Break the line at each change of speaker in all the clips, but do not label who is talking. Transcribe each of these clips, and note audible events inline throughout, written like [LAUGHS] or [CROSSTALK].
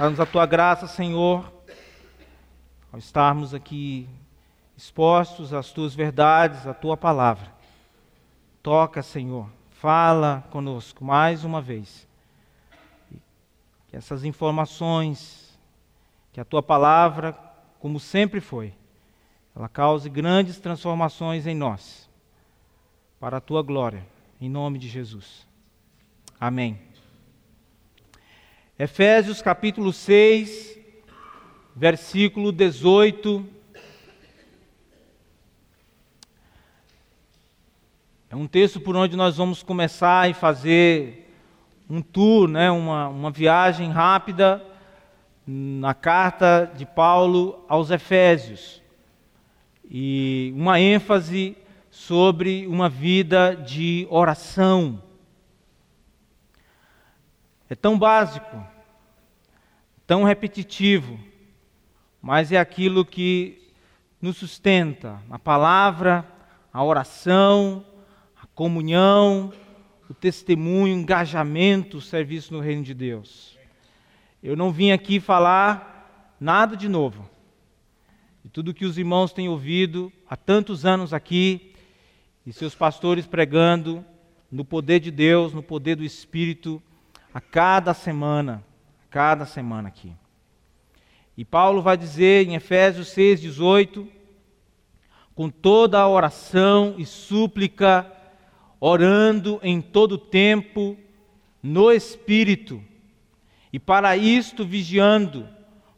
Dá-nos a tua graça, Senhor, ao estarmos aqui expostos às tuas verdades, à tua palavra. Toca, Senhor, fala conosco mais uma vez. Que essas informações, que a tua palavra, como sempre foi, ela cause grandes transformações em nós, para a tua glória, em nome de Jesus. Amém. Efésios capítulo 6, versículo 18. É um texto por onde nós vamos começar e fazer um tour, né, uma, uma viagem rápida na carta de Paulo aos Efésios. E uma ênfase sobre uma vida de oração. É tão básico, tão repetitivo, mas é aquilo que nos sustenta a palavra, a oração, a comunhão, o testemunho, o engajamento, o serviço no reino de Deus. Eu não vim aqui falar nada de novo. De tudo que os irmãos têm ouvido há tantos anos aqui, e seus pastores pregando no poder de Deus, no poder do Espírito, a cada semana, a cada semana aqui. E Paulo vai dizer em Efésios 6:18, com toda a oração e súplica, orando em todo tempo no espírito, e para isto vigiando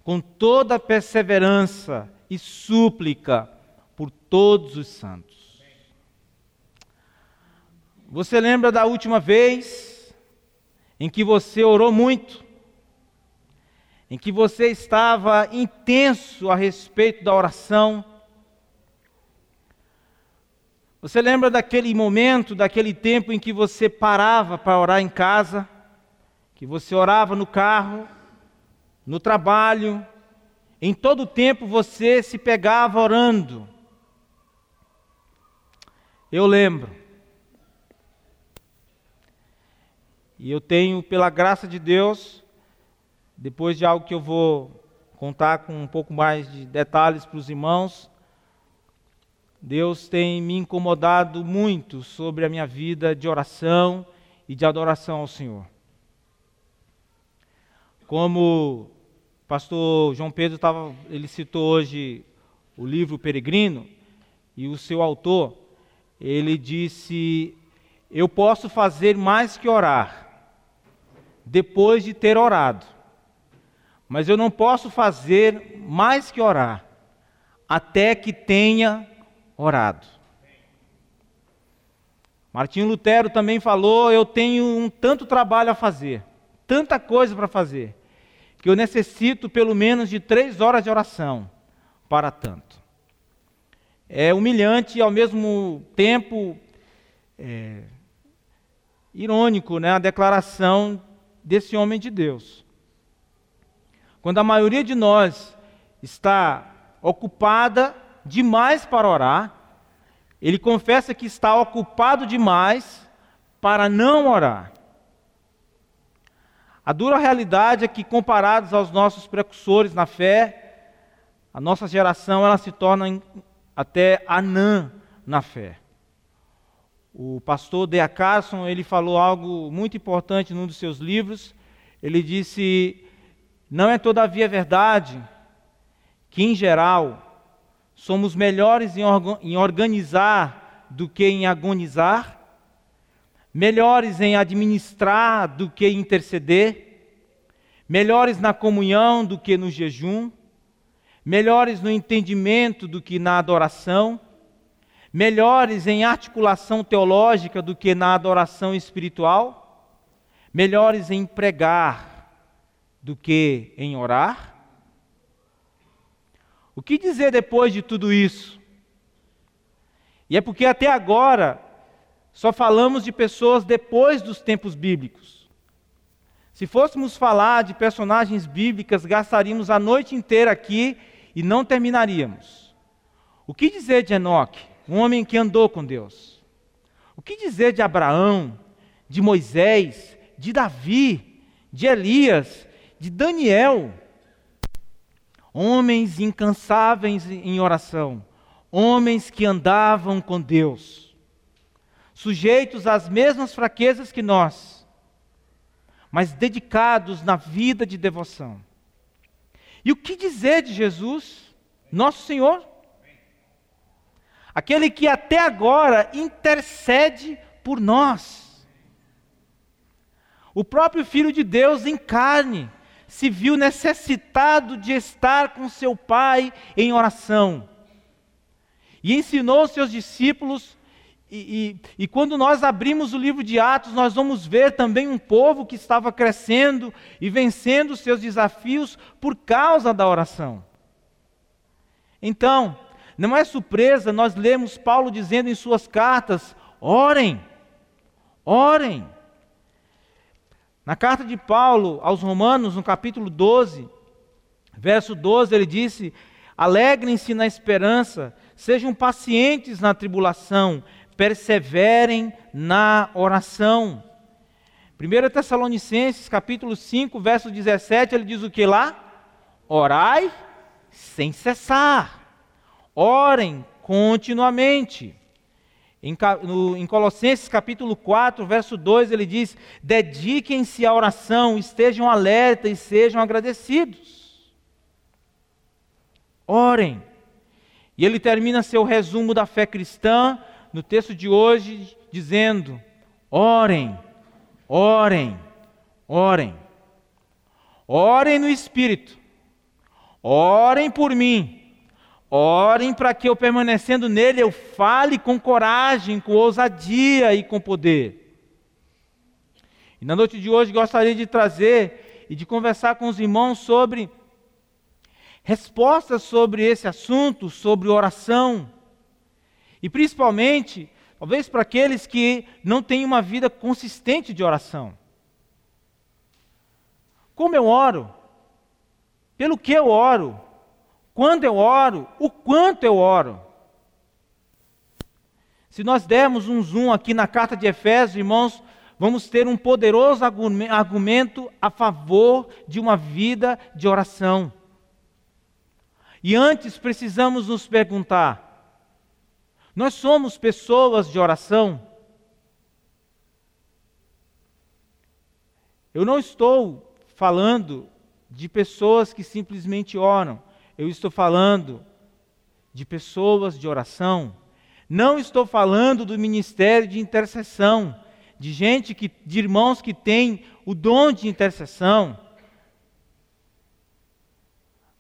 com toda perseverança e súplica por todos os santos. Você lembra da última vez em que você orou muito, em que você estava intenso a respeito da oração. Você lembra daquele momento, daquele tempo em que você parava para orar em casa, que você orava no carro, no trabalho, em todo o tempo você se pegava orando. Eu lembro. E eu tenho, pela graça de Deus, depois de algo que eu vou contar com um pouco mais de detalhes para os irmãos, Deus tem me incomodado muito sobre a minha vida de oração e de adoração ao Senhor. Como o pastor João Pedro estava, ele citou hoje o livro Peregrino, e o seu autor, ele disse: Eu posso fazer mais que orar, depois de ter orado. Mas eu não posso fazer mais que orar, até que tenha orado. Martinho Lutero também falou: Eu tenho um tanto trabalho a fazer, tanta coisa para fazer, que eu necessito pelo menos de três horas de oração para tanto. É humilhante e ao mesmo tempo é, irônico né, a declaração desse homem de Deus. Quando a maioria de nós está ocupada demais para orar, ele confessa que está ocupado demais para não orar. A dura realidade é que, comparados aos nossos precursores na fé, a nossa geração ela se torna até anã na fé. O pastor Dea Carson, ele falou algo muito importante num dos seus livros. Ele disse: "Não é todavia verdade que em geral somos melhores em, em organizar do que em agonizar, melhores em administrar do que em interceder, melhores na comunhão do que no jejum, melhores no entendimento do que na adoração." Melhores em articulação teológica do que na adoração espiritual, melhores em pregar do que em orar? O que dizer depois de tudo isso? E é porque até agora só falamos de pessoas depois dos tempos bíblicos. Se fôssemos falar de personagens bíblicas, gastaríamos a noite inteira aqui e não terminaríamos. O que dizer de Enoque? Um homem que andou com Deus. O que dizer de Abraão, de Moisés, de Davi, de Elias, de Daniel. Homens incansáveis em oração, homens que andavam com Deus, sujeitos às mesmas fraquezas que nós, mas dedicados na vida de devoção. E o que dizer de Jesus, nosso Senhor? Aquele que até agora intercede por nós. O próprio Filho de Deus em carne se viu necessitado de estar com seu Pai em oração. E ensinou seus discípulos, e, e, e, quando nós abrimos o livro de Atos, nós vamos ver também um povo que estava crescendo e vencendo seus desafios por causa da oração. Então, não é surpresa nós lemos Paulo dizendo em suas cartas: orem, orem. Na carta de Paulo aos Romanos, no capítulo 12, verso 12, ele disse: Alegrem-se na esperança, sejam pacientes na tribulação, perseverem na oração. 1 Tessalonicenses, capítulo 5, verso 17, ele diz o que lá? Orai sem cessar. Orem continuamente. Em, Colossenses capítulo 4, verso 2, ele diz: dediquem-se à oração, estejam alerta e sejam agradecidos. Orem. E ele termina seu resumo da fé cristã no texto de hoje dizendo: orem, orem, orem. Orem no Espírito, orem por mim Orem para que eu, permanecendo nele, eu fale com coragem, com ousadia e com poder. E na noite de hoje gostaria de trazer e de conversar com os irmãos sobre respostas sobre esse assunto, sobre oração. E principalmente, talvez para aqueles que não têm uma vida consistente de oração. Como eu oro? Pelo que eu oro? Quando eu oro, o quanto eu oro. Se nós dermos um zoom aqui na carta de Efésios, irmãos, vamos ter um poderoso argumento a favor de uma vida de oração. E antes precisamos nos perguntar: nós somos pessoas de oração? Eu não estou falando de pessoas que simplesmente oram. Eu estou falando de pessoas de oração. Não estou falando do ministério de intercessão, de gente que, de irmãos que têm o dom de intercessão.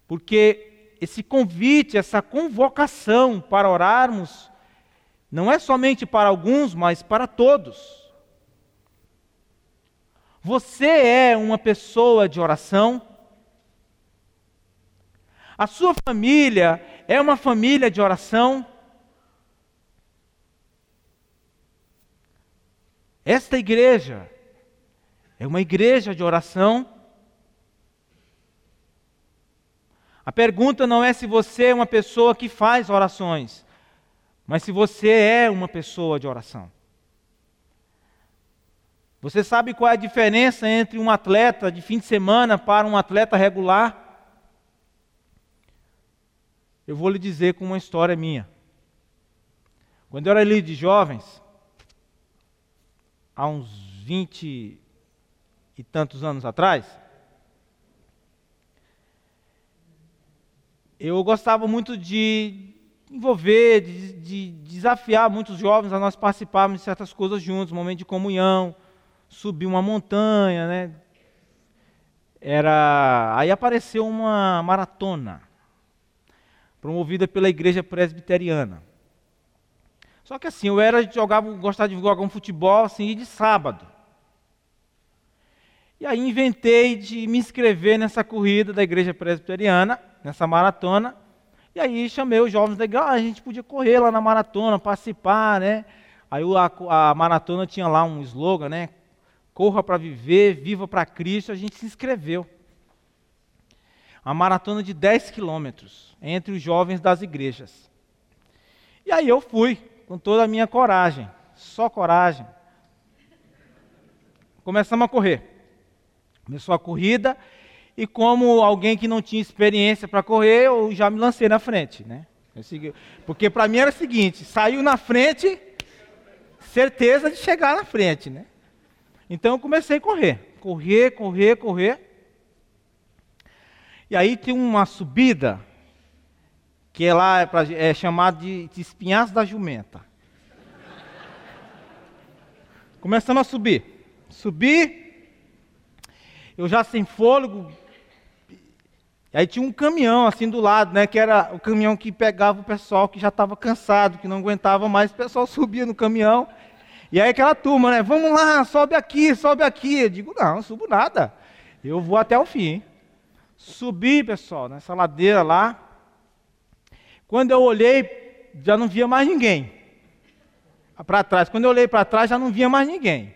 Porque esse convite, essa convocação para orarmos, não é somente para alguns, mas para todos. Você é uma pessoa de oração? A sua família é uma família de oração? Esta igreja é uma igreja de oração? A pergunta não é se você é uma pessoa que faz orações, mas se você é uma pessoa de oração. Você sabe qual é a diferença entre um atleta de fim de semana para um atleta regular? Eu vou lhe dizer com uma história minha. Quando eu era líder de jovens, há uns vinte e tantos anos atrás, eu gostava muito de envolver, de, de, desafiar muitos jovens a nós participarmos de certas coisas juntos, momento de comunhão, subir uma montanha, né? Era, aí apareceu uma maratona promovida pela igreja presbiteriana. Só que assim, eu era jogava, gostava de jogar um futebol assim de sábado. E aí inventei de me inscrever nessa corrida da igreja presbiteriana, nessa maratona. E aí chamei os jovens da igreja, ah, a gente podia correr lá na maratona, participar, né? Aí a, a maratona tinha lá um slogan, né? Corra para viver, viva para Cristo. A gente se inscreveu uma maratona de 10 quilômetros entre os jovens das igrejas. E aí eu fui, com toda a minha coragem, só coragem. Começamos a correr. Começou a corrida E como alguém que não tinha experiência para correr, eu já me lancei na frente, né? Porque para mim era o seguinte: saiu na frente, certeza de chegar na frente, né? Então eu comecei a correr, correr, correr, correr. E aí tem uma subida que é lá é, pra, é chamada de, de espinhaço da jumenta. Começamos a subir. Subir, eu já sem fôlego. E aí tinha um caminhão assim do lado, né? Que era o caminhão que pegava o pessoal que já estava cansado, que não aguentava mais. O pessoal subia no caminhão. E aí aquela turma, né? Vamos lá, sobe aqui, sobe aqui. Eu digo, não, não subo nada. Eu vou até o fim. Subi, pessoal, nessa ladeira lá. Quando eu olhei, já não via mais ninguém. Para trás. Quando eu olhei para trás, já não via mais ninguém.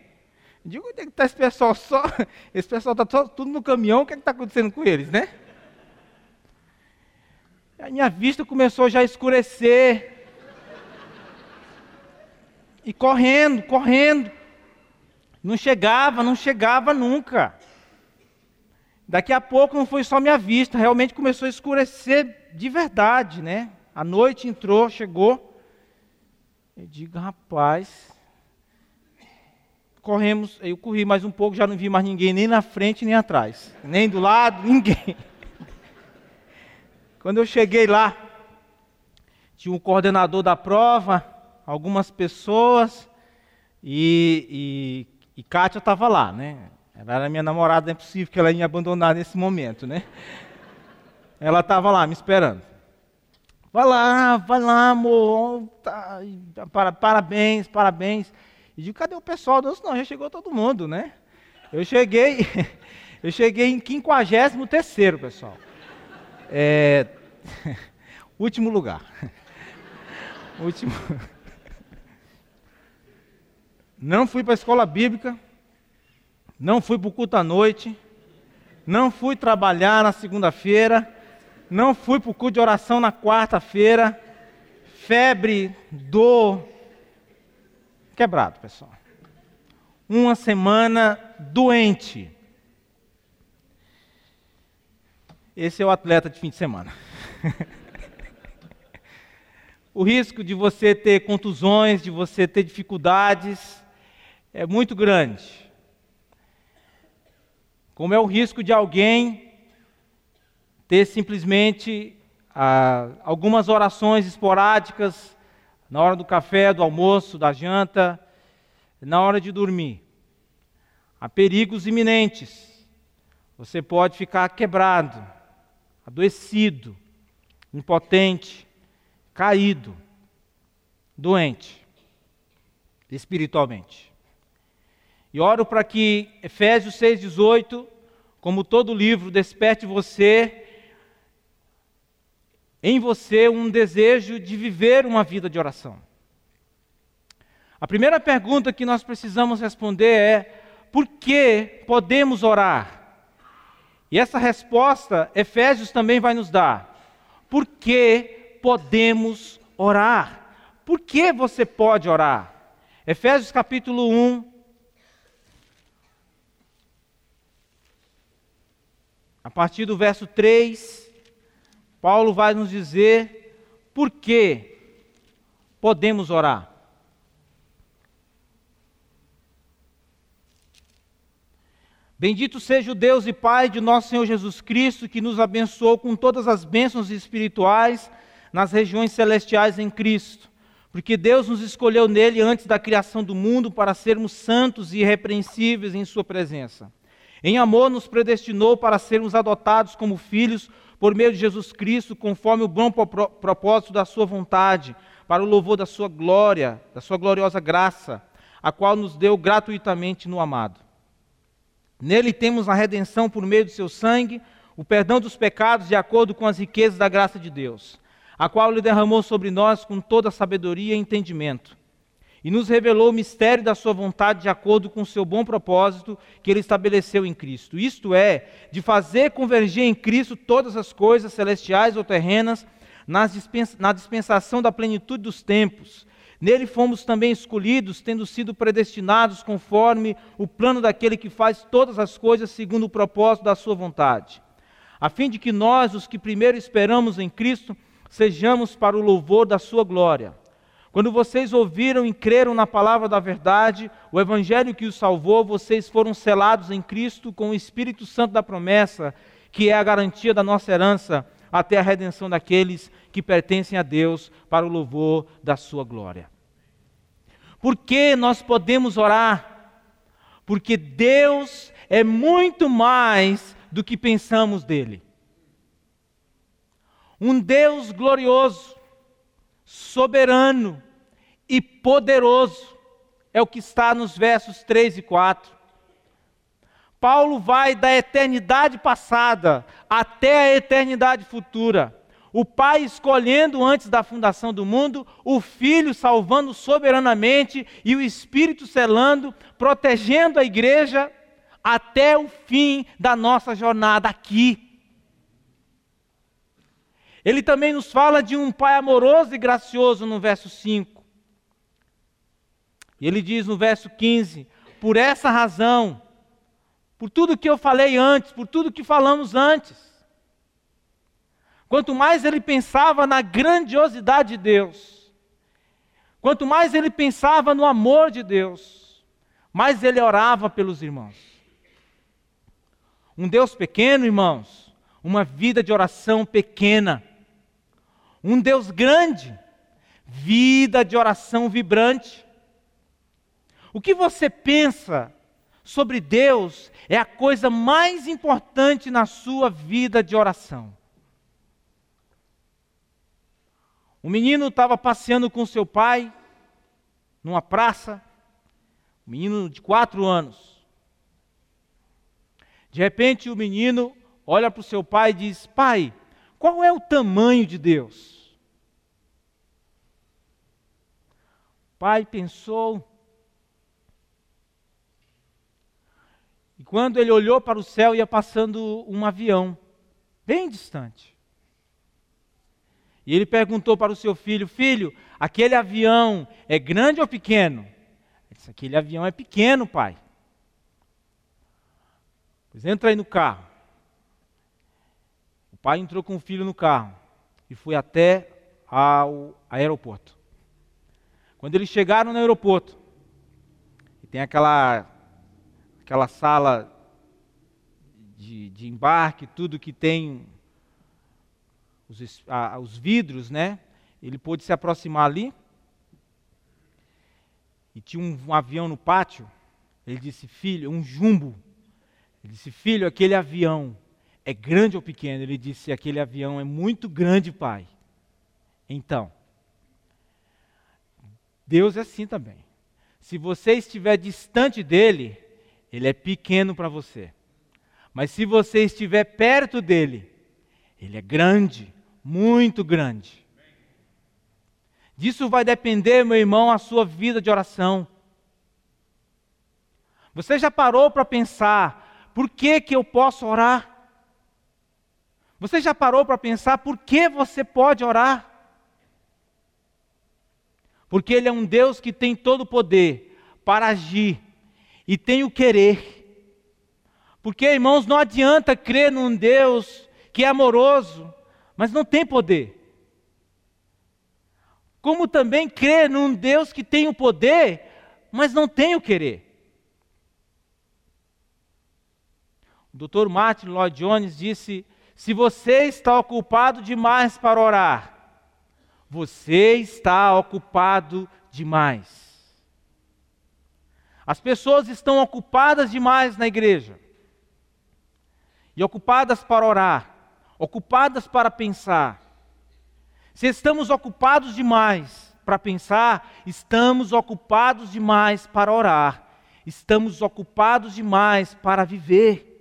Digo, onde é que está esse pessoal só? [LAUGHS] Esse pessoal está tudo no caminhão, o que é está acontecendo com eles, né? A minha vista começou já a escurecer. E correndo, correndo. Não chegava, não chegava nunca. Daqui a pouco não foi só minha vista, realmente começou a escurecer de verdade, né? A noite entrou, chegou. Eu digo, rapaz. Corremos, eu corri mais um pouco, já não vi mais ninguém, nem na frente nem atrás, nem do lado, [LAUGHS] ninguém. Quando eu cheguei lá, tinha um coordenador da prova, algumas pessoas, e, e, e Kátia estava lá, né? Ela era minha namorada, não é possível que ela ia me abandonar nesse momento, né? Ela estava lá me esperando. Vai lá, vai lá, amor. Tá, para, parabéns, parabéns. E digo, cadê o pessoal? Não, não, já chegou todo mundo, né? Eu cheguei, [LAUGHS] eu cheguei em 53 pessoal. É, [LAUGHS] último lugar. [LAUGHS] último. Não fui para a escola bíblica, não fui para o culto à noite, não fui trabalhar na segunda-feira, não fui para o culto de oração na quarta-feira. Febre, dor. Quebrado, pessoal. Uma semana doente. Esse é o atleta de fim de semana. [LAUGHS] o risco de você ter contusões, de você ter dificuldades, é muito grande. Como é o risco de alguém ter simplesmente ah, algumas orações esporádicas na hora do café, do almoço, da janta, na hora de dormir. Há perigos iminentes. Você pode ficar quebrado, adoecido, impotente, caído, doente, espiritualmente. E oro para que Efésios 6,18, como todo livro, desperte você em você um desejo de viver uma vida de oração. A primeira pergunta que nós precisamos responder é: por que podemos orar? E essa resposta Efésios também vai nos dar. Por que podemos orar? Por que você pode orar? Efésios capítulo 1, a partir do verso 3 Paulo vai nos dizer por que podemos orar. Bendito seja o Deus e Pai de nosso Senhor Jesus Cristo, que nos abençoou com todas as bênçãos espirituais nas regiões celestiais em Cristo. Porque Deus nos escolheu nele antes da criação do mundo para sermos santos e irrepreensíveis em Sua presença. Em amor, nos predestinou para sermos adotados como filhos por meio de Jesus Cristo, conforme o bom propósito da Sua vontade, para o louvor da Sua glória, da Sua gloriosa graça, a qual nos deu gratuitamente no amado. Nele temos a redenção por meio do Seu sangue, o perdão dos pecados de acordo com as riquezas da graça de Deus, a qual Ele derramou sobre nós com toda sabedoria e entendimento e nos revelou o mistério da sua vontade de acordo com o seu bom propósito que ele estabeleceu em Cristo. Isto é, de fazer convergir em Cristo todas as coisas celestiais ou terrenas na dispensação da plenitude dos tempos. Nele fomos também escolhidos, tendo sido predestinados conforme o plano daquele que faz todas as coisas segundo o propósito da sua vontade a fim de que nós, os que primeiro esperamos em Cristo, sejamos para o louvor da sua glória. Quando vocês ouviram e creram na palavra da verdade, o evangelho que os salvou, vocês foram selados em Cristo com o Espírito Santo da promessa, que é a garantia da nossa herança até a redenção daqueles que pertencem a Deus para o louvor da sua glória. Por que nós podemos orar? Porque Deus é muito mais do que pensamos dele. Um Deus glorioso, soberano e poderoso, é o que está nos versos 3 e 4. Paulo vai da eternidade passada até a eternidade futura. O Pai escolhendo antes da fundação do mundo, o Filho salvando soberanamente e o Espírito selando, protegendo a igreja até o fim da nossa jornada aqui. Ele também nos fala de um Pai amoroso e gracioso no verso 5. E ele diz no verso 15: Por essa razão, por tudo que eu falei antes, por tudo que falamos antes, quanto mais ele pensava na grandiosidade de Deus, quanto mais ele pensava no amor de Deus, mais ele orava pelos irmãos. Um Deus pequeno, irmãos, uma vida de oração pequena. Um Deus grande, vida de oração vibrante. O que você pensa sobre Deus é a coisa mais importante na sua vida de oração. O menino estava passeando com seu pai numa praça, um menino de quatro anos. De repente o menino olha para o seu pai e diz: Pai, qual é o tamanho de Deus? O pai pensou. Quando ele olhou para o céu, ia passando um avião, bem distante. E ele perguntou para o seu filho: Filho, aquele avião é grande ou pequeno? Ele disse: Aquele avião é pequeno, pai. Pois entra aí no carro. O pai entrou com o filho no carro e foi até ao aeroporto. Quando eles chegaram no aeroporto, tem aquela, aquela sala de, de embarque, tudo que tem os, ah, os vidros, né? Ele pôde se aproximar ali. E tinha um, um avião no pátio. Ele disse: Filho, um jumbo ele disse: Filho, aquele avião é grande ou pequeno? Ele disse: Aquele avião é muito grande, pai. Então, Deus é assim também. Se você estiver distante dele, ele é pequeno para você. Mas se você estiver perto dele, ele é grande, muito grande. Disso vai depender, meu irmão, a sua vida de oração. Você já parou para pensar por que, que eu posso orar? Você já parou para pensar por que você pode orar? Porque Ele é um Deus que tem todo o poder para agir e tem o querer. Porque, irmãos, não adianta crer num Deus que é amoroso, mas não tem poder. Como também crer num Deus que tem o poder, mas não tem o querer. O Dr. Martin Lloyd Jones disse: se você está ocupado demais para orar, você está ocupado demais. As pessoas estão ocupadas demais na igreja. E ocupadas para orar, ocupadas para pensar. Se estamos ocupados demais para pensar, estamos ocupados demais para orar. Estamos ocupados demais para viver.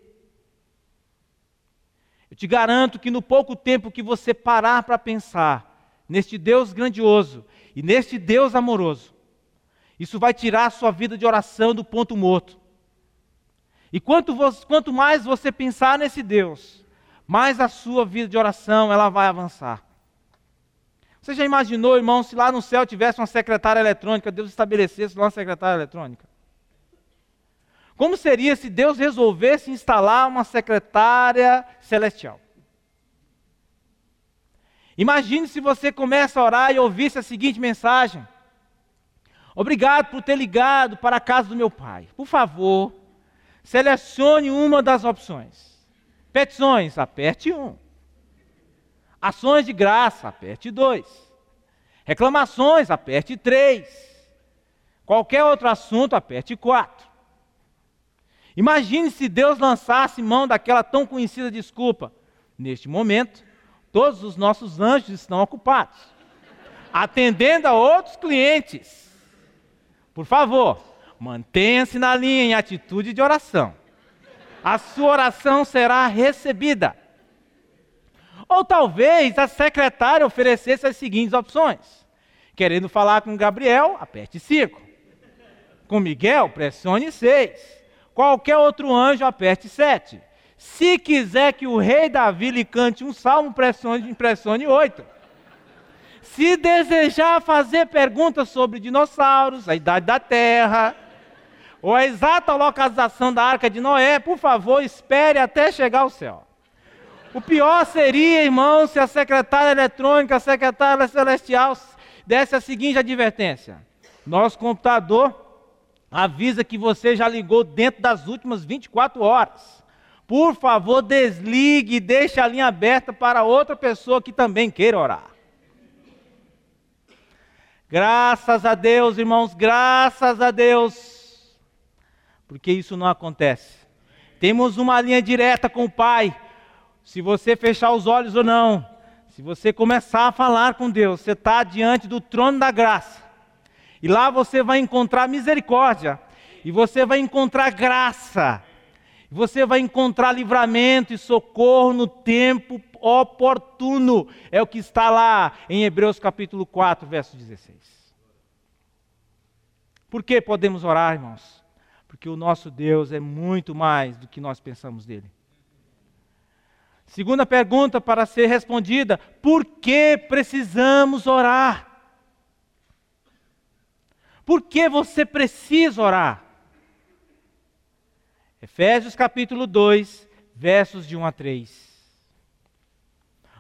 Eu te garanto que no pouco tempo que você parar para pensar neste Deus grandioso e neste Deus amoroso, isso vai tirar a sua vida de oração do ponto morto. E quanto, quanto mais você pensar nesse Deus, mais a sua vida de oração ela vai avançar. Você já imaginou, irmão, se lá no céu tivesse uma secretária eletrônica, Deus estabelecesse lá uma secretária eletrônica? Como seria se Deus resolvesse instalar uma secretária celestial? Imagine se você começa a orar e ouvisse a seguinte mensagem: Obrigado por ter ligado para a casa do meu pai. Por favor, selecione uma das opções. Petições, aperte um. Ações de graça, aperte dois. Reclamações, aperte três. Qualquer outro assunto, aperte quatro. Imagine se Deus lançasse mão daquela tão conhecida desculpa. Neste momento, todos os nossos anjos estão ocupados, atendendo a outros clientes. Por favor, mantenha-se na linha em atitude de oração. A sua oração será recebida. Ou talvez a secretária oferecesse as seguintes opções: querendo falar com Gabriel, aperte 5. Com Miguel, pressione 6. Qualquer outro anjo, aperte 7. Se quiser que o rei Davi lhe cante um salmo, pressione, pressione 8. Se desejar fazer perguntas sobre dinossauros, a idade da Terra, ou a exata localização da arca de Noé, por favor, espere até chegar ao céu. O pior seria, irmão, se a secretária eletrônica, a secretária celestial desse a seguinte advertência: nosso computador avisa que você já ligou dentro das últimas 24 horas. Por favor, desligue e deixe a linha aberta para outra pessoa que também queira orar. Graças a Deus, irmãos, graças a Deus, porque isso não acontece. Temos uma linha direta com o Pai. Se você fechar os olhos ou não, se você começar a falar com Deus, você está diante do trono da graça. E lá você vai encontrar misericórdia, e você vai encontrar graça, você vai encontrar livramento e socorro no tempo oportuno. É o que está lá em Hebreus capítulo 4, verso 16. Por que podemos orar, irmãos? Porque o nosso Deus é muito mais do que nós pensamos dele. Segunda pergunta para ser respondida: por que precisamos orar? Por que você precisa orar? Efésios capítulo 2, versos de 1 a 3.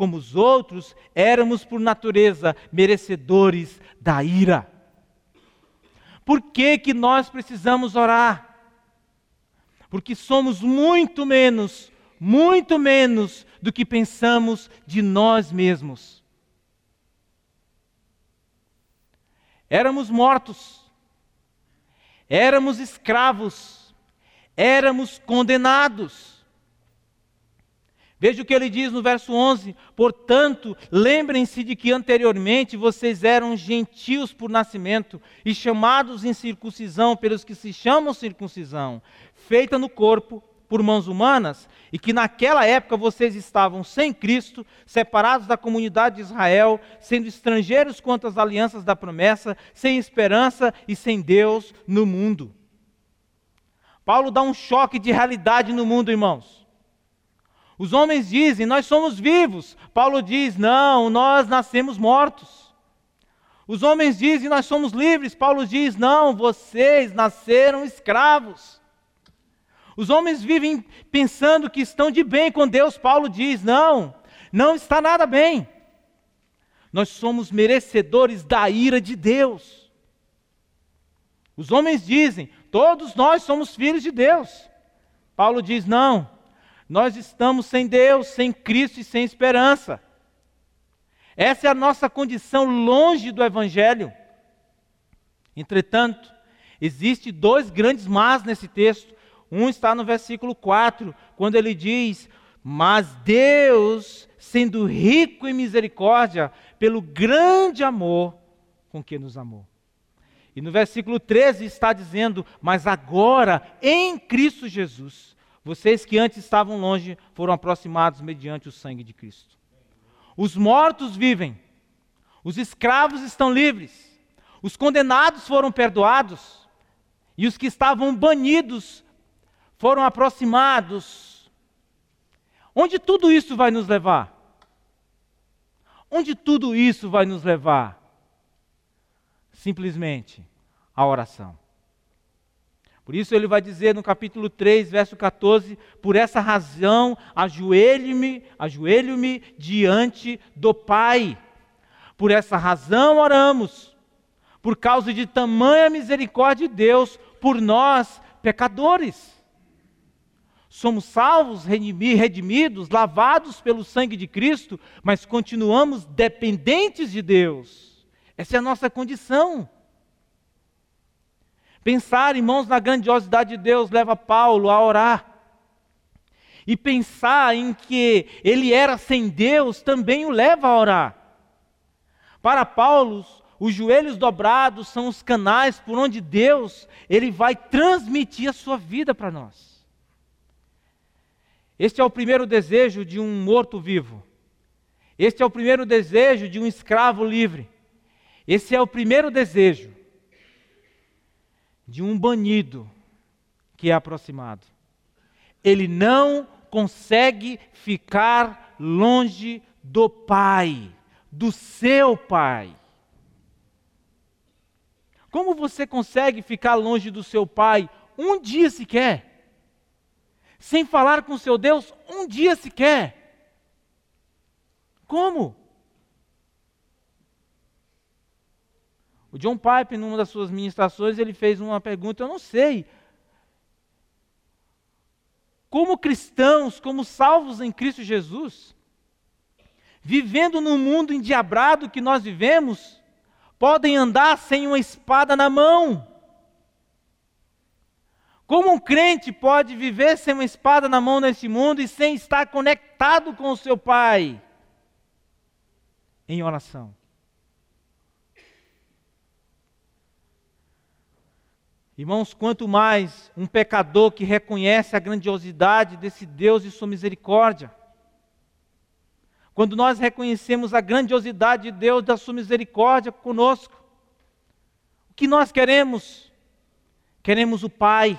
Como os outros, éramos por natureza merecedores da ira. Por que, que nós precisamos orar? porque somos muito menos, muito menos do que pensamos de nós mesmos. Éramos mortos, éramos escravos, éramos condenados. Veja o que ele diz no verso 11: Portanto, lembrem-se de que anteriormente vocês eram gentios por nascimento e chamados em circuncisão pelos que se chamam circuncisão, feita no corpo por mãos humanas, e que naquela época vocês estavam sem Cristo, separados da comunidade de Israel, sendo estrangeiros quanto às alianças da promessa, sem esperança e sem Deus no mundo. Paulo dá um choque de realidade no mundo, irmãos. Os homens dizem, nós somos vivos. Paulo diz, não, nós nascemos mortos. Os homens dizem, nós somos livres. Paulo diz, não, vocês nasceram escravos. Os homens vivem pensando que estão de bem com Deus. Paulo diz, não, não está nada bem. Nós somos merecedores da ira de Deus. Os homens dizem, todos nós somos filhos de Deus. Paulo diz, não, nós estamos sem Deus, sem Cristo e sem esperança. Essa é a nossa condição longe do Evangelho. Entretanto, existe dois grandes mas nesse texto. Um está no versículo 4, quando ele diz: Mas Deus, sendo rico em misericórdia, pelo grande amor com que nos amou. E no versículo 13 está dizendo: Mas agora, em Cristo Jesus, vocês que antes estavam longe foram aproximados mediante o sangue de Cristo. Os mortos vivem, Os escravos estão livres. Os condenados foram perdoados. E os que estavam banidos foram aproximados. Onde tudo isso vai nos levar? Onde tudo isso vai nos levar? Simplesmente a oração. Por isso ele vai dizer no capítulo 3, verso 14: Por essa razão ajoelho-me, ajoelho-me diante do Pai. Por essa razão oramos, por causa de tamanha misericórdia de Deus por nós, pecadores. Somos salvos, redimidos, lavados pelo sangue de Cristo, mas continuamos dependentes de Deus. Essa é a nossa condição. Pensar, irmãos, na grandiosidade de Deus leva Paulo a orar. E pensar em que ele era sem Deus também o leva a orar. Para Paulo, os joelhos dobrados são os canais por onde Deus ele vai transmitir a sua vida para nós. Este é o primeiro desejo de um morto vivo. Este é o primeiro desejo de um escravo livre. Esse é o primeiro desejo de um banido que é aproximado. Ele não consegue ficar longe do Pai, do seu Pai. Como você consegue ficar longe do seu Pai um dia sequer? Sem falar com seu Deus um dia sequer? Como? O John Pipe, numa das suas ministrações, ele fez uma pergunta, eu não sei. Como cristãos, como salvos em Cristo Jesus, vivendo no mundo endiabrado que nós vivemos, podem andar sem uma espada na mão? Como um crente pode viver sem uma espada na mão nesse mundo e sem estar conectado com o seu Pai? Em oração. Irmãos, quanto mais um pecador que reconhece a grandiosidade desse Deus e sua misericórdia, quando nós reconhecemos a grandiosidade de Deus, da sua misericórdia conosco, o que nós queremos? Queremos o Pai.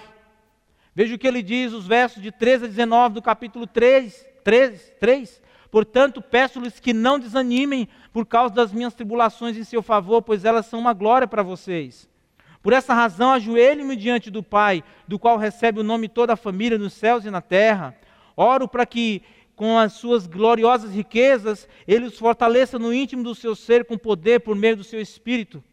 Veja o que ele diz, os versos de 13 a 19 do capítulo 3, 13, 3. Portanto, peço-lhes que não desanimem por causa das minhas tribulações em seu favor, pois elas são uma glória para vocês. Por essa razão, ajoelho-me diante do Pai, do qual recebe o nome toda a família nos céus e na terra. Oro para que, com as suas gloriosas riquezas, Ele os fortaleça no íntimo do seu ser com poder por meio do seu Espírito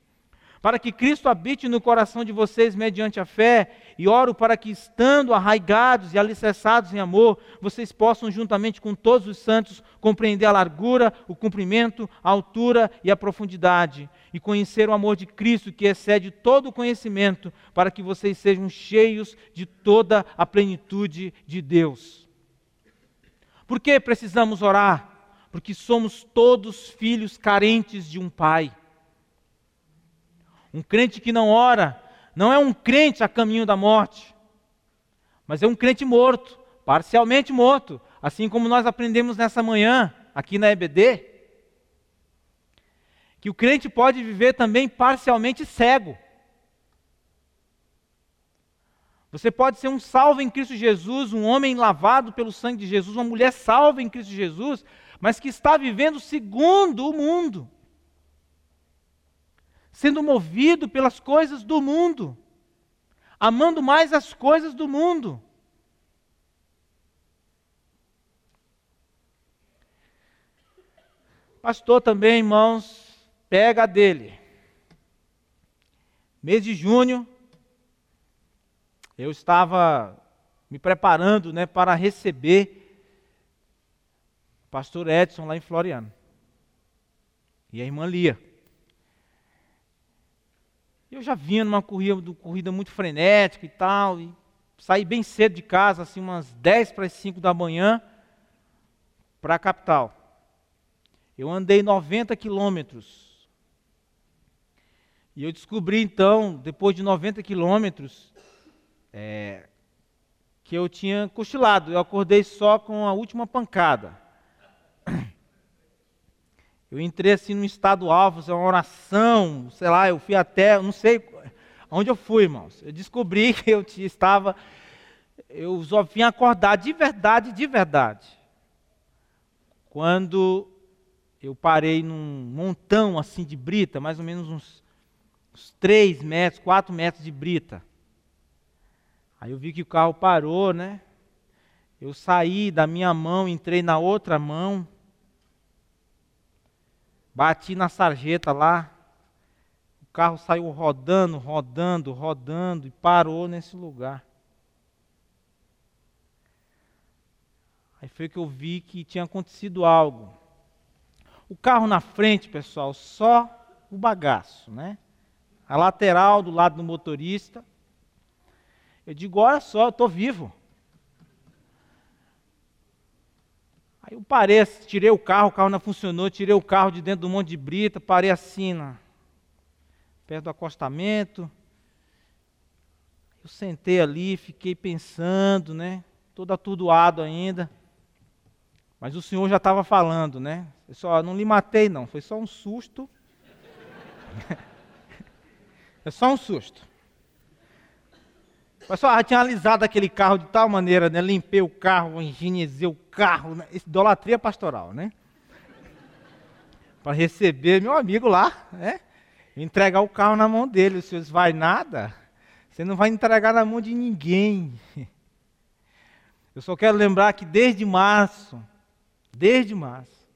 para que Cristo habite no coração de vocês mediante a fé, e oro para que, estando arraigados e alicerçados em amor, vocês possam, juntamente com todos os santos, compreender a largura, o comprimento, a altura e a profundidade, e conhecer o amor de Cristo que excede todo o conhecimento, para que vocês sejam cheios de toda a plenitude de Deus. Por que precisamos orar? Porque somos todos filhos carentes de um Pai. Um crente que não ora não é um crente a caminho da morte, mas é um crente morto, parcialmente morto, assim como nós aprendemos nessa manhã aqui na EBD, que o crente pode viver também parcialmente cego. Você pode ser um salvo em Cristo Jesus, um homem lavado pelo sangue de Jesus, uma mulher salva em Cristo Jesus, mas que está vivendo segundo o mundo sendo movido pelas coisas do mundo, amando mais as coisas do mundo. Pastor também, irmãos, pega dele. Mês de junho, eu estava me preparando né, para receber o pastor Edson lá em Floriano. E a irmã Lia. Eu já vinha numa corrida, corrida muito frenética e tal, e saí bem cedo de casa, assim, umas 10 para as 5 da manhã, para a capital. Eu andei 90 quilômetros. E eu descobri então, depois de 90 quilômetros, é, que eu tinha cochilado. Eu acordei só com a última pancada. Eu entrei assim num estado alvo, uma oração, sei lá, eu fui até, não sei onde eu fui, irmãos. Eu descobri [LAUGHS] que eu estava, eu só vim acordar de verdade, de verdade. Quando eu parei num montão assim de brita, mais ou menos uns, uns 3 metros, 4 metros de brita. Aí eu vi que o carro parou, né? Eu saí da minha mão, entrei na outra mão, bati na sarjeta lá, o carro saiu rodando, rodando, rodando e parou nesse lugar. Aí foi que eu vi que tinha acontecido algo. O carro na frente, pessoal, só o bagaço, né? A lateral do lado do motorista. Eu digo, olha só, eu estou vivo. Aí eu parei, tirei o carro, o carro não funcionou, tirei o carro de dentro do monte de brita, parei assim, na, perto do acostamento. Eu sentei ali, fiquei pensando, né? Todo atordoado ainda. Mas o Senhor já estava falando, né? Eu só não lhe matei, não, foi só um susto. [LAUGHS] é só um susto. Mas só tinha alisado aquele carro de tal maneira, né? Limpei o carro, higienizei o carro, né? idolatria pastoral, né? Para receber meu amigo lá, né? Entregar o carro na mão dele. O senhor vai nada, você não vai entregar na mão de ninguém. Eu só quero lembrar que desde março, desde março,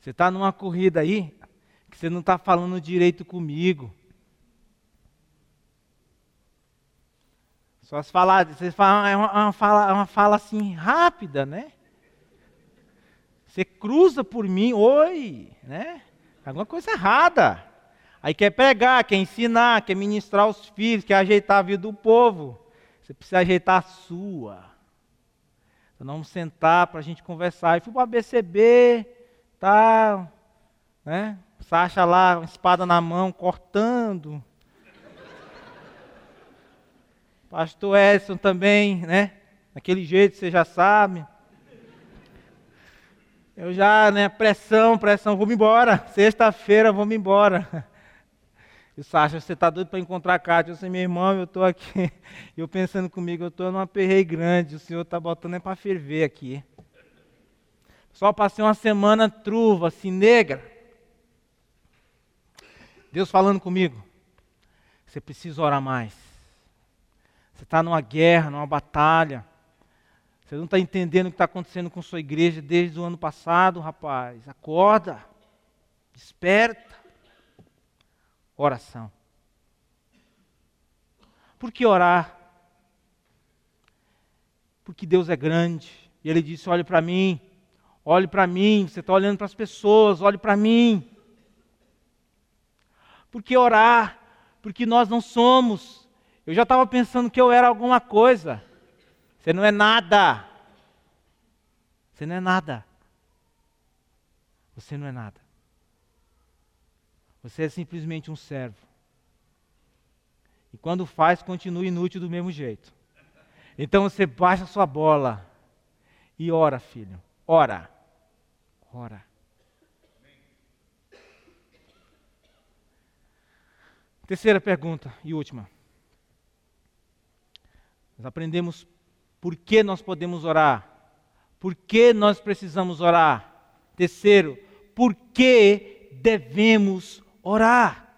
você está numa corrida aí que você não está falando direito comigo. Só se falar, vocês falam, é uma, uma, fala, uma fala assim rápida, né? Você cruza por mim, oi, né? Alguma coisa errada. Aí quer pregar, quer ensinar, quer ministrar os filhos, quer ajeitar a vida do povo. Você precisa ajeitar a sua. Então vamos sentar para a gente conversar. E fui para a BCB, tá, né? Sacha lá, espada na mão, cortando. Pastor Edson também, né? Daquele jeito, você já sabe. Eu já, né, pressão, pressão, vou-me embora. Sexta-feira, vou-me embora. E o Sacha, você está doido para encontrar a Cátia? Eu disse, meu irmão, eu estou aqui. [LAUGHS] Eu pensando comigo, eu estou numa perreio grande. O senhor está botando é para ferver aqui. Só passei uma semana truva, assim, negra. Deus falando comigo. Você precisa orar mais. Você está numa guerra, numa batalha. Você não está entendendo o que está acontecendo com sua igreja desde o ano passado, rapaz. Acorda. Desperta. Oração. Por que orar? Porque Deus é grande. E Ele disse: olhe para mim. Olhe para mim. Você está olhando para as pessoas. Olhe para mim. Por que orar? Porque nós não somos eu já estava pensando que eu era alguma coisa. Você não é nada. Você não é nada. Você não é nada. Você é simplesmente um servo. E quando faz, continua inútil do mesmo jeito. Então você baixa sua bola e ora, filho. Ora. Ora. Terceira pergunta e última. Nós aprendemos por que nós podemos orar, por que nós precisamos orar. Terceiro, por que devemos orar?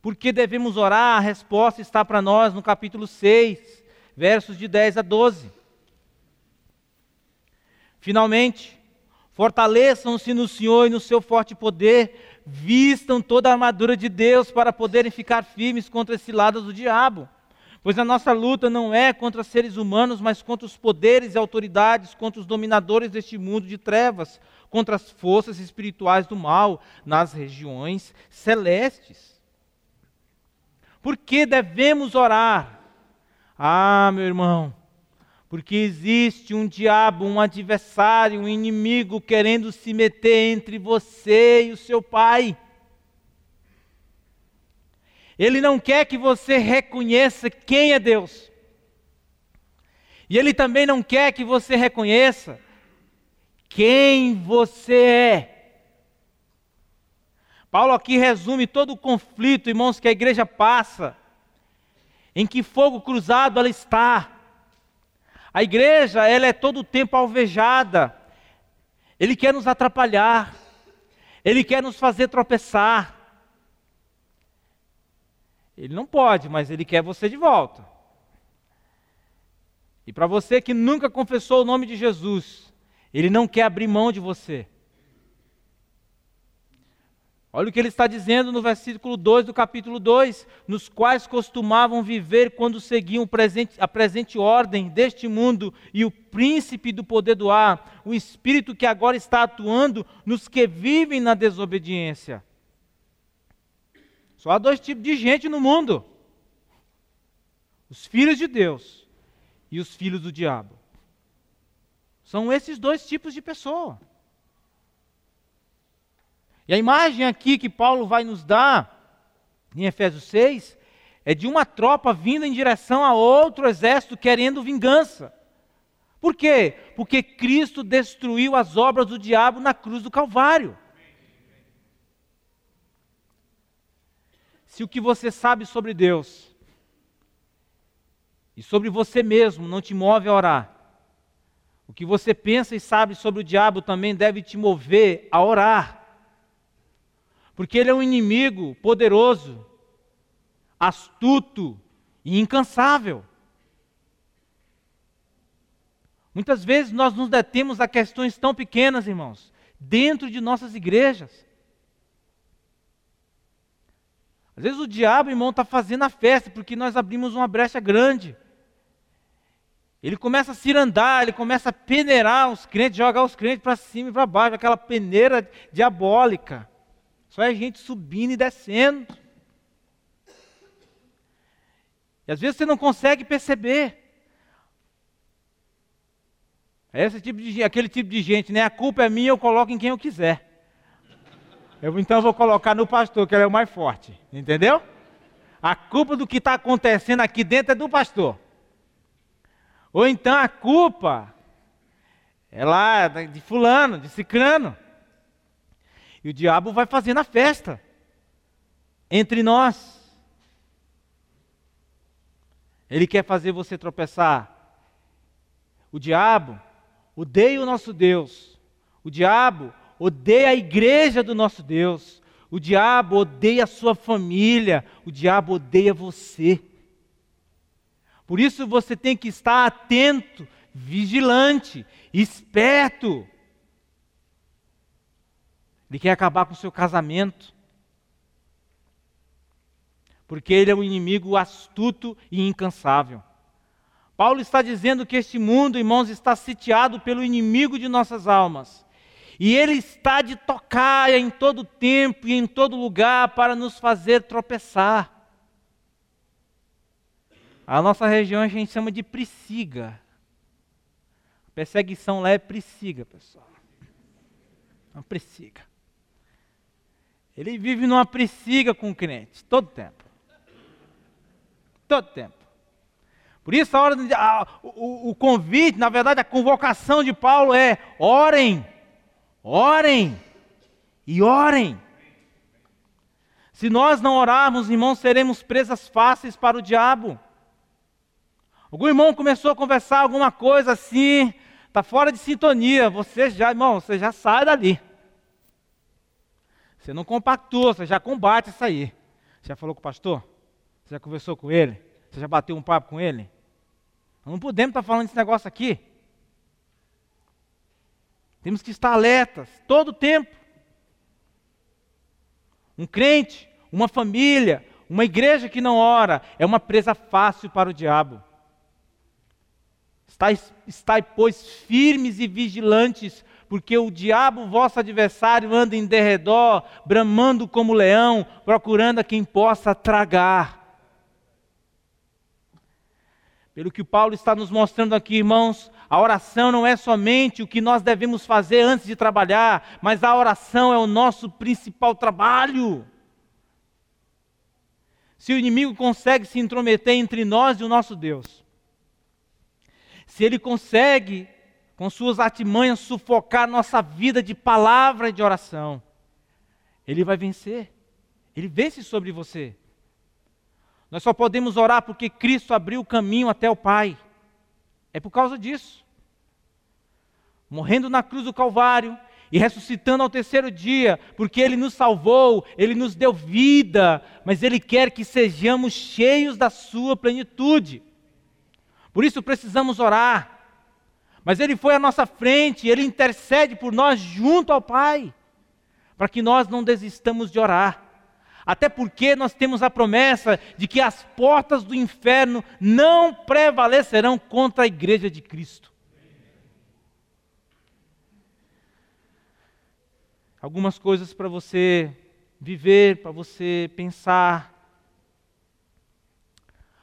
Por que devemos orar? A resposta está para nós no capítulo 6, versos de 10 a 12. Finalmente, fortaleçam-se no Senhor e no seu forte poder, vistam toda a armadura de Deus para poderem ficar firmes contra esse lado do diabo. Pois a nossa luta não é contra seres humanos, mas contra os poderes e autoridades, contra os dominadores deste mundo de trevas, contra as forças espirituais do mal nas regiões celestes. Por que devemos orar? Ah, meu irmão, porque existe um diabo, um adversário, um inimigo querendo se meter entre você e o seu pai. Ele não quer que você reconheça quem é Deus. E Ele também não quer que você reconheça quem você é. Paulo aqui resume todo o conflito, irmãos, que a igreja passa, em que fogo cruzado ela está. A igreja, ela é todo o tempo alvejada. Ele quer nos atrapalhar. Ele quer nos fazer tropeçar. Ele não pode, mas ele quer você de volta. E para você que nunca confessou o nome de Jesus, ele não quer abrir mão de você. Olha o que ele está dizendo no versículo 2 do capítulo 2: nos quais costumavam viver quando seguiam presente, a presente ordem deste mundo e o príncipe do poder do ar, o espírito que agora está atuando nos que vivem na desobediência. Só há dois tipos de gente no mundo: os filhos de Deus e os filhos do diabo. São esses dois tipos de pessoa. E a imagem aqui que Paulo vai nos dar, em Efésios 6, é de uma tropa vindo em direção a outro exército querendo vingança. Por quê? Porque Cristo destruiu as obras do diabo na cruz do Calvário. Se o que você sabe sobre Deus e sobre você mesmo não te move a orar, o que você pensa e sabe sobre o diabo também deve te mover a orar. Porque ele é um inimigo poderoso, astuto e incansável. Muitas vezes nós nos detemos a questões tão pequenas, irmãos, dentro de nossas igrejas. Às vezes o diabo, irmão, está fazendo a festa porque nós abrimos uma brecha grande. Ele começa a cirandar, ele começa a peneirar os crentes, jogar os crentes para cima e para baixo, aquela peneira diabólica. Só é gente subindo e descendo. E às vezes você não consegue perceber. É esse tipo de, aquele tipo de gente, né? A culpa é minha, eu coloco em quem eu quiser. Eu, então eu vou colocar no pastor, que ele é o mais forte. Entendeu? A culpa do que está acontecendo aqui dentro é do pastor. Ou então a culpa é lá de fulano, de cicrano. E o diabo vai fazendo a festa entre nós. Ele quer fazer você tropeçar. O diabo odeia o nosso Deus. O diabo odeia a igreja do nosso Deus. O diabo odeia a sua família. O diabo odeia você. Por isso você tem que estar atento, vigilante, esperto. Ele quer acabar com o seu casamento. Porque ele é um inimigo astuto e incansável. Paulo está dizendo que este mundo, irmãos, está sitiado pelo inimigo de nossas almas. E ele está de tocaia em todo tempo e em todo lugar para nos fazer tropeçar. A nossa região a gente chama de Prisciga. A perseguição lá é Prisciga, pessoal. Uma Prisciga. Ele vive numa pressiga com o crente, todo tempo. Todo tempo. Por isso, a hora a, o, o convite, na verdade, a convocação de Paulo é: orem, orem e orem. Se nós não orarmos, irmãos, seremos presas fáceis para o diabo. Algum irmão começou a conversar alguma coisa assim, está fora de sintonia. Você já, irmão, você já sai dali. Você não compactou, você já combate isso aí. Você já falou com o pastor? Você já conversou com ele? Você já bateu um papo com ele? Nós não podemos estar falando desse negócio aqui. Temos que estar alertas todo o tempo. Um crente, uma família, uma igreja que não ora é uma presa fácil para o diabo. Estai, pois, firmes e vigilantes, porque o diabo, vosso adversário, anda em derredor, bramando como leão, procurando a quem possa tragar. Pelo que Paulo está nos mostrando aqui, irmãos, a oração não é somente o que nós devemos fazer antes de trabalhar, mas a oração é o nosso principal trabalho. Se o inimigo consegue se intrometer entre nós e o nosso Deus, se ele consegue com suas artimanhas, sufocar nossa vida de palavra e de oração. ele vai vencer. Ele vence sobre você. Nós só podemos orar porque Cristo abriu o caminho até o Pai. É por causa disso. Morrendo na cruz do Calvário e ressuscitando ao terceiro dia, porque Ele nos salvou, Ele nos deu vida, mas Ele quer que sejamos cheios da Sua plenitude. Por isso precisamos orar. Mas Ele foi à nossa frente, Ele intercede por nós junto ao Pai, para que nós não desistamos de orar. Até porque nós temos a promessa de que as portas do inferno não prevalecerão contra a igreja de Cristo. Algumas coisas para você viver, para você pensar.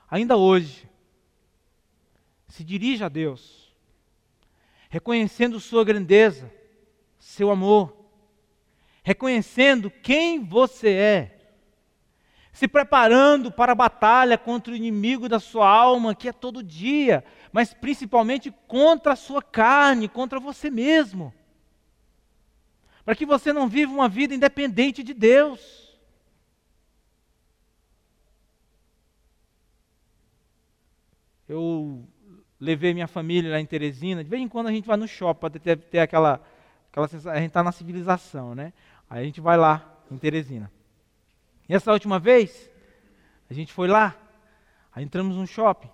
Ainda hoje, se dirija a Deus, reconhecendo Sua grandeza, seu amor, reconhecendo quem você é se preparando para a batalha contra o inimigo da sua alma, que é todo dia, mas principalmente contra a sua carne, contra você mesmo. Para que você não viva uma vida independente de Deus. Eu levei minha família lá em Teresina, de vez em quando a gente vai no shopping para ter, ter aquela, aquela sensação, a gente está na civilização, né? Aí a gente vai lá em Teresina. E essa última vez, a gente foi lá, aí entramos no shopping,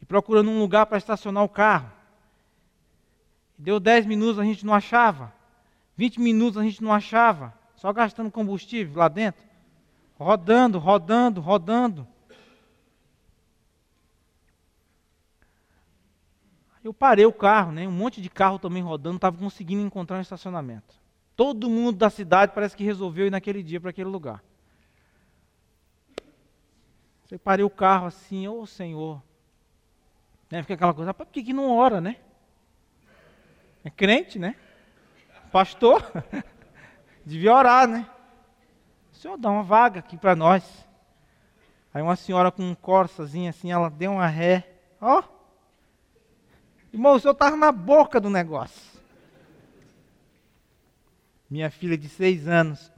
e procurando um lugar para estacionar o carro. Deu 10 minutos, a gente não achava. 20 minutos, a gente não achava. Só gastando combustível lá dentro. Rodando, rodando, rodando. Eu parei o carro, né? um monte de carro também rodando, estava conseguindo encontrar um estacionamento. Todo mundo da cidade parece que resolveu ir naquele dia para aquele lugar. Você parei o carro assim, ô oh, Senhor. Né? Fica aquela coisa, por que, que não ora, né? É crente, né? Pastor, [LAUGHS] devia orar, né? O Senhor dá uma vaga aqui para nós. Aí uma senhora com um corsazinho assim, ela deu uma ré. Ó. Irmão, o senhor estava na boca do negócio minha filha de seis anos.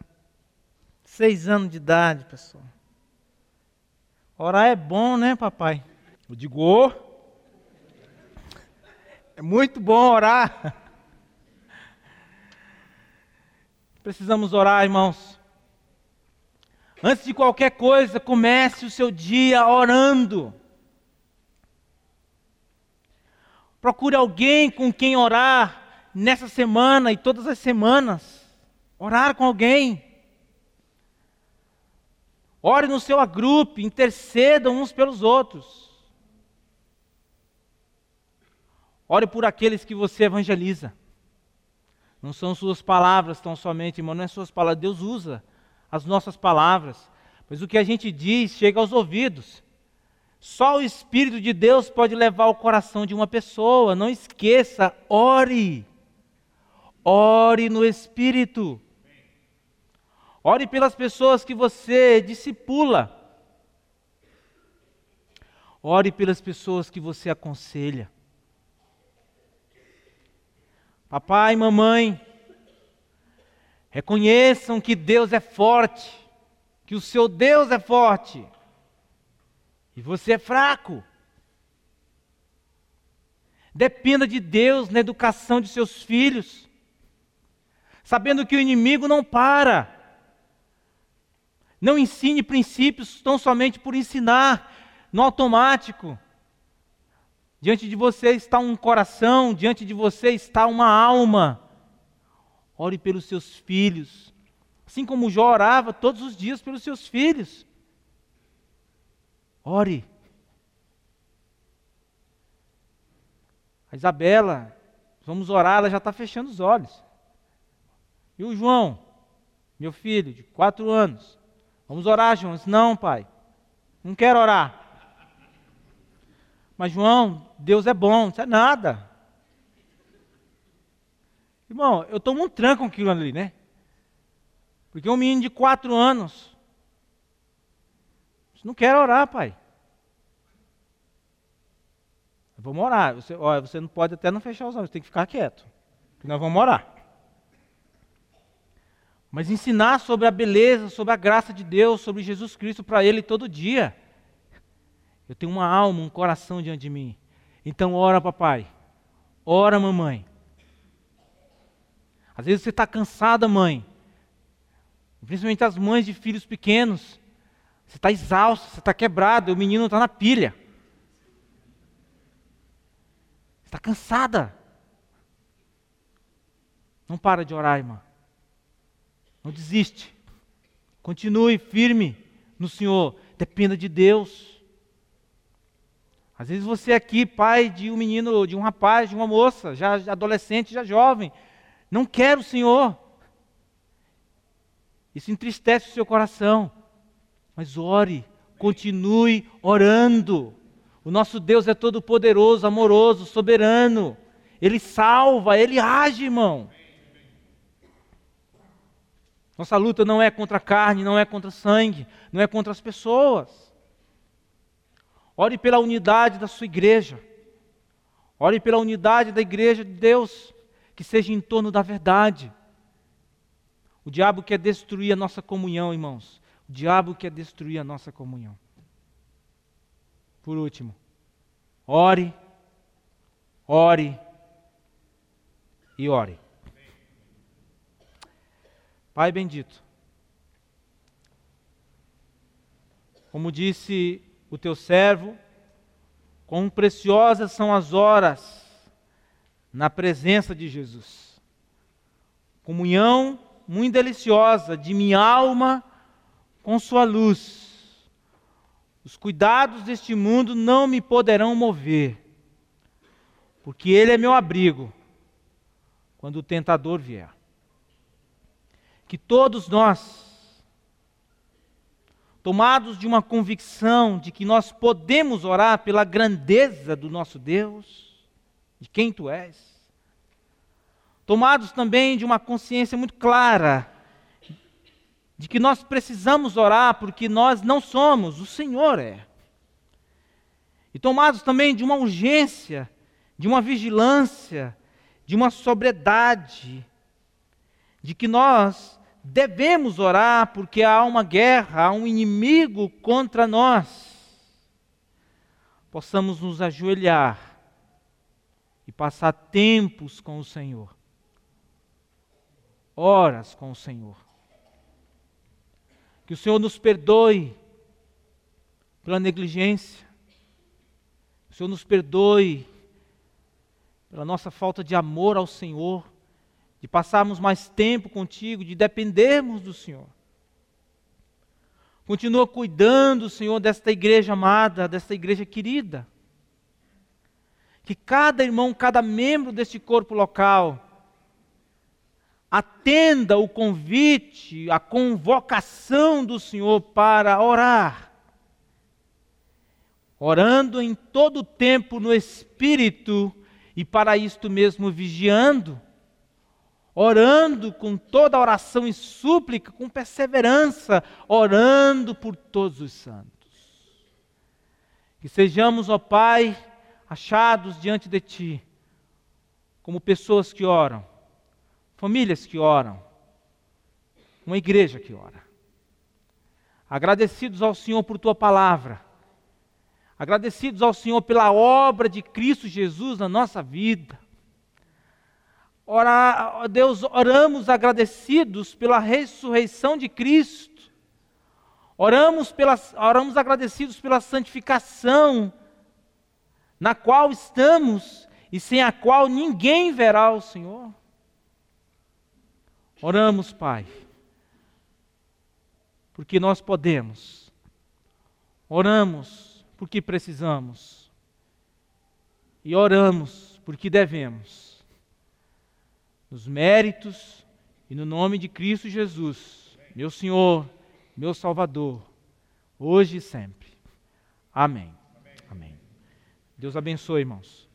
Seis anos de idade, pessoal. Orar é bom, né, papai? Eu digo, oh, é muito bom orar. Precisamos orar, irmãos. Antes de qualquer coisa, comece o seu dia orando. Procure alguém com quem orar nessa semana e todas as semanas. Orar com alguém. Ore no seu agrupe, intercedam uns pelos outros. Ore por aqueles que você evangeliza. Não são suas palavras tão somente, irmão, não é suas palavras. Deus usa as nossas palavras. Mas o que a gente diz chega aos ouvidos. Só o Espírito de Deus pode levar o coração de uma pessoa. Não esqueça, ore. Ore no Espírito. Ore pelas pessoas que você discipula. Ore pelas pessoas que você aconselha. Papai mamãe, reconheçam que Deus é forte, que o seu Deus é forte e você é fraco. Dependa de Deus na educação de seus filhos sabendo que o inimigo não para. Não ensine princípios tão somente por ensinar, no automático. Diante de você está um coração, diante de você está uma alma. Ore pelos seus filhos, assim como Jó orava todos os dias pelos seus filhos. Ore. A Isabela, vamos orar, ela já está fechando os olhos. E o João, meu filho, de quatro anos. Vamos orar, João. Disse, não, pai. Não quero orar. Mas, João, Deus é bom. Isso é nada. Irmão, eu tomo um tranco com aquilo ali, né? Porque um menino de quatro anos. Não quero orar, pai. Vamos orar. Você, olha, você não pode até não fechar os olhos, tem que ficar quieto. Porque nós vamos orar. Mas ensinar sobre a beleza, sobre a graça de Deus, sobre Jesus Cristo para ele todo dia. Eu tenho uma alma, um coração diante de mim. Então, ora, papai. Ora, mamãe. Às vezes você está cansada, mãe. Principalmente as mães de filhos pequenos. Você está exausto, você está quebrado, o menino está na pilha. Está cansada. Não para de orar, irmã. Não desiste. Continue firme no Senhor. Dependa de Deus. Às vezes você é aqui, pai de um menino, de um rapaz, de uma moça, já adolescente, já jovem, não quer o Senhor. Isso entristece o seu coração. Mas ore, continue orando. O nosso Deus é todo poderoso, amoroso, soberano. Ele salva, ele age, irmão. Nossa luta não é contra a carne, não é contra sangue, não é contra as pessoas. Ore pela unidade da sua igreja. Ore pela unidade da igreja de Deus, que seja em torno da verdade. O diabo quer destruir a nossa comunhão, irmãos. O diabo quer destruir a nossa comunhão. Por último, ore, ore e ore. Pai bendito, como disse o teu servo, quão preciosas são as horas na presença de Jesus. Comunhão muito deliciosa de minha alma com sua luz. Os cuidados deste mundo não me poderão mover, porque Ele é meu abrigo quando o tentador vier. Que todos nós, tomados de uma convicção de que nós podemos orar pela grandeza do nosso Deus, de quem tu és, tomados também de uma consciência muito clara de que nós precisamos orar porque nós não somos, o Senhor é. E tomados também de uma urgência, de uma vigilância, de uma sobriedade, de que nós devemos orar porque há uma guerra, há um inimigo contra nós. Possamos nos ajoelhar e passar tempos com o Senhor, horas com o Senhor. Que o Senhor nos perdoe pela negligência, que o Senhor nos perdoe pela nossa falta de amor ao Senhor de passarmos mais tempo contigo, de dependermos do Senhor. Continua cuidando, Senhor, desta igreja amada, desta igreja querida. Que cada irmão, cada membro deste corpo local atenda o convite, a convocação do Senhor para orar. Orando em todo o tempo no Espírito e para isto mesmo vigiando orando com toda oração e súplica, com perseverança, orando por todos os santos. Que sejamos, ó Pai, achados diante de Ti, como pessoas que oram, famílias que oram, uma igreja que ora. Agradecidos ao Senhor por Tua palavra, agradecidos ao Senhor pela obra de Cristo Jesus na nossa vida Ora, Deus, oramos agradecidos pela ressurreição de Cristo. Oramos, pela, oramos agradecidos pela santificação na qual estamos e sem a qual ninguém verá o Senhor. Oramos, Pai, porque nós podemos. Oramos porque precisamos. E oramos porque devemos nos méritos e no nome de Cristo Jesus, meu Senhor, meu Salvador, hoje e sempre. Amém. Amém. Amém. Deus abençoe, irmãos.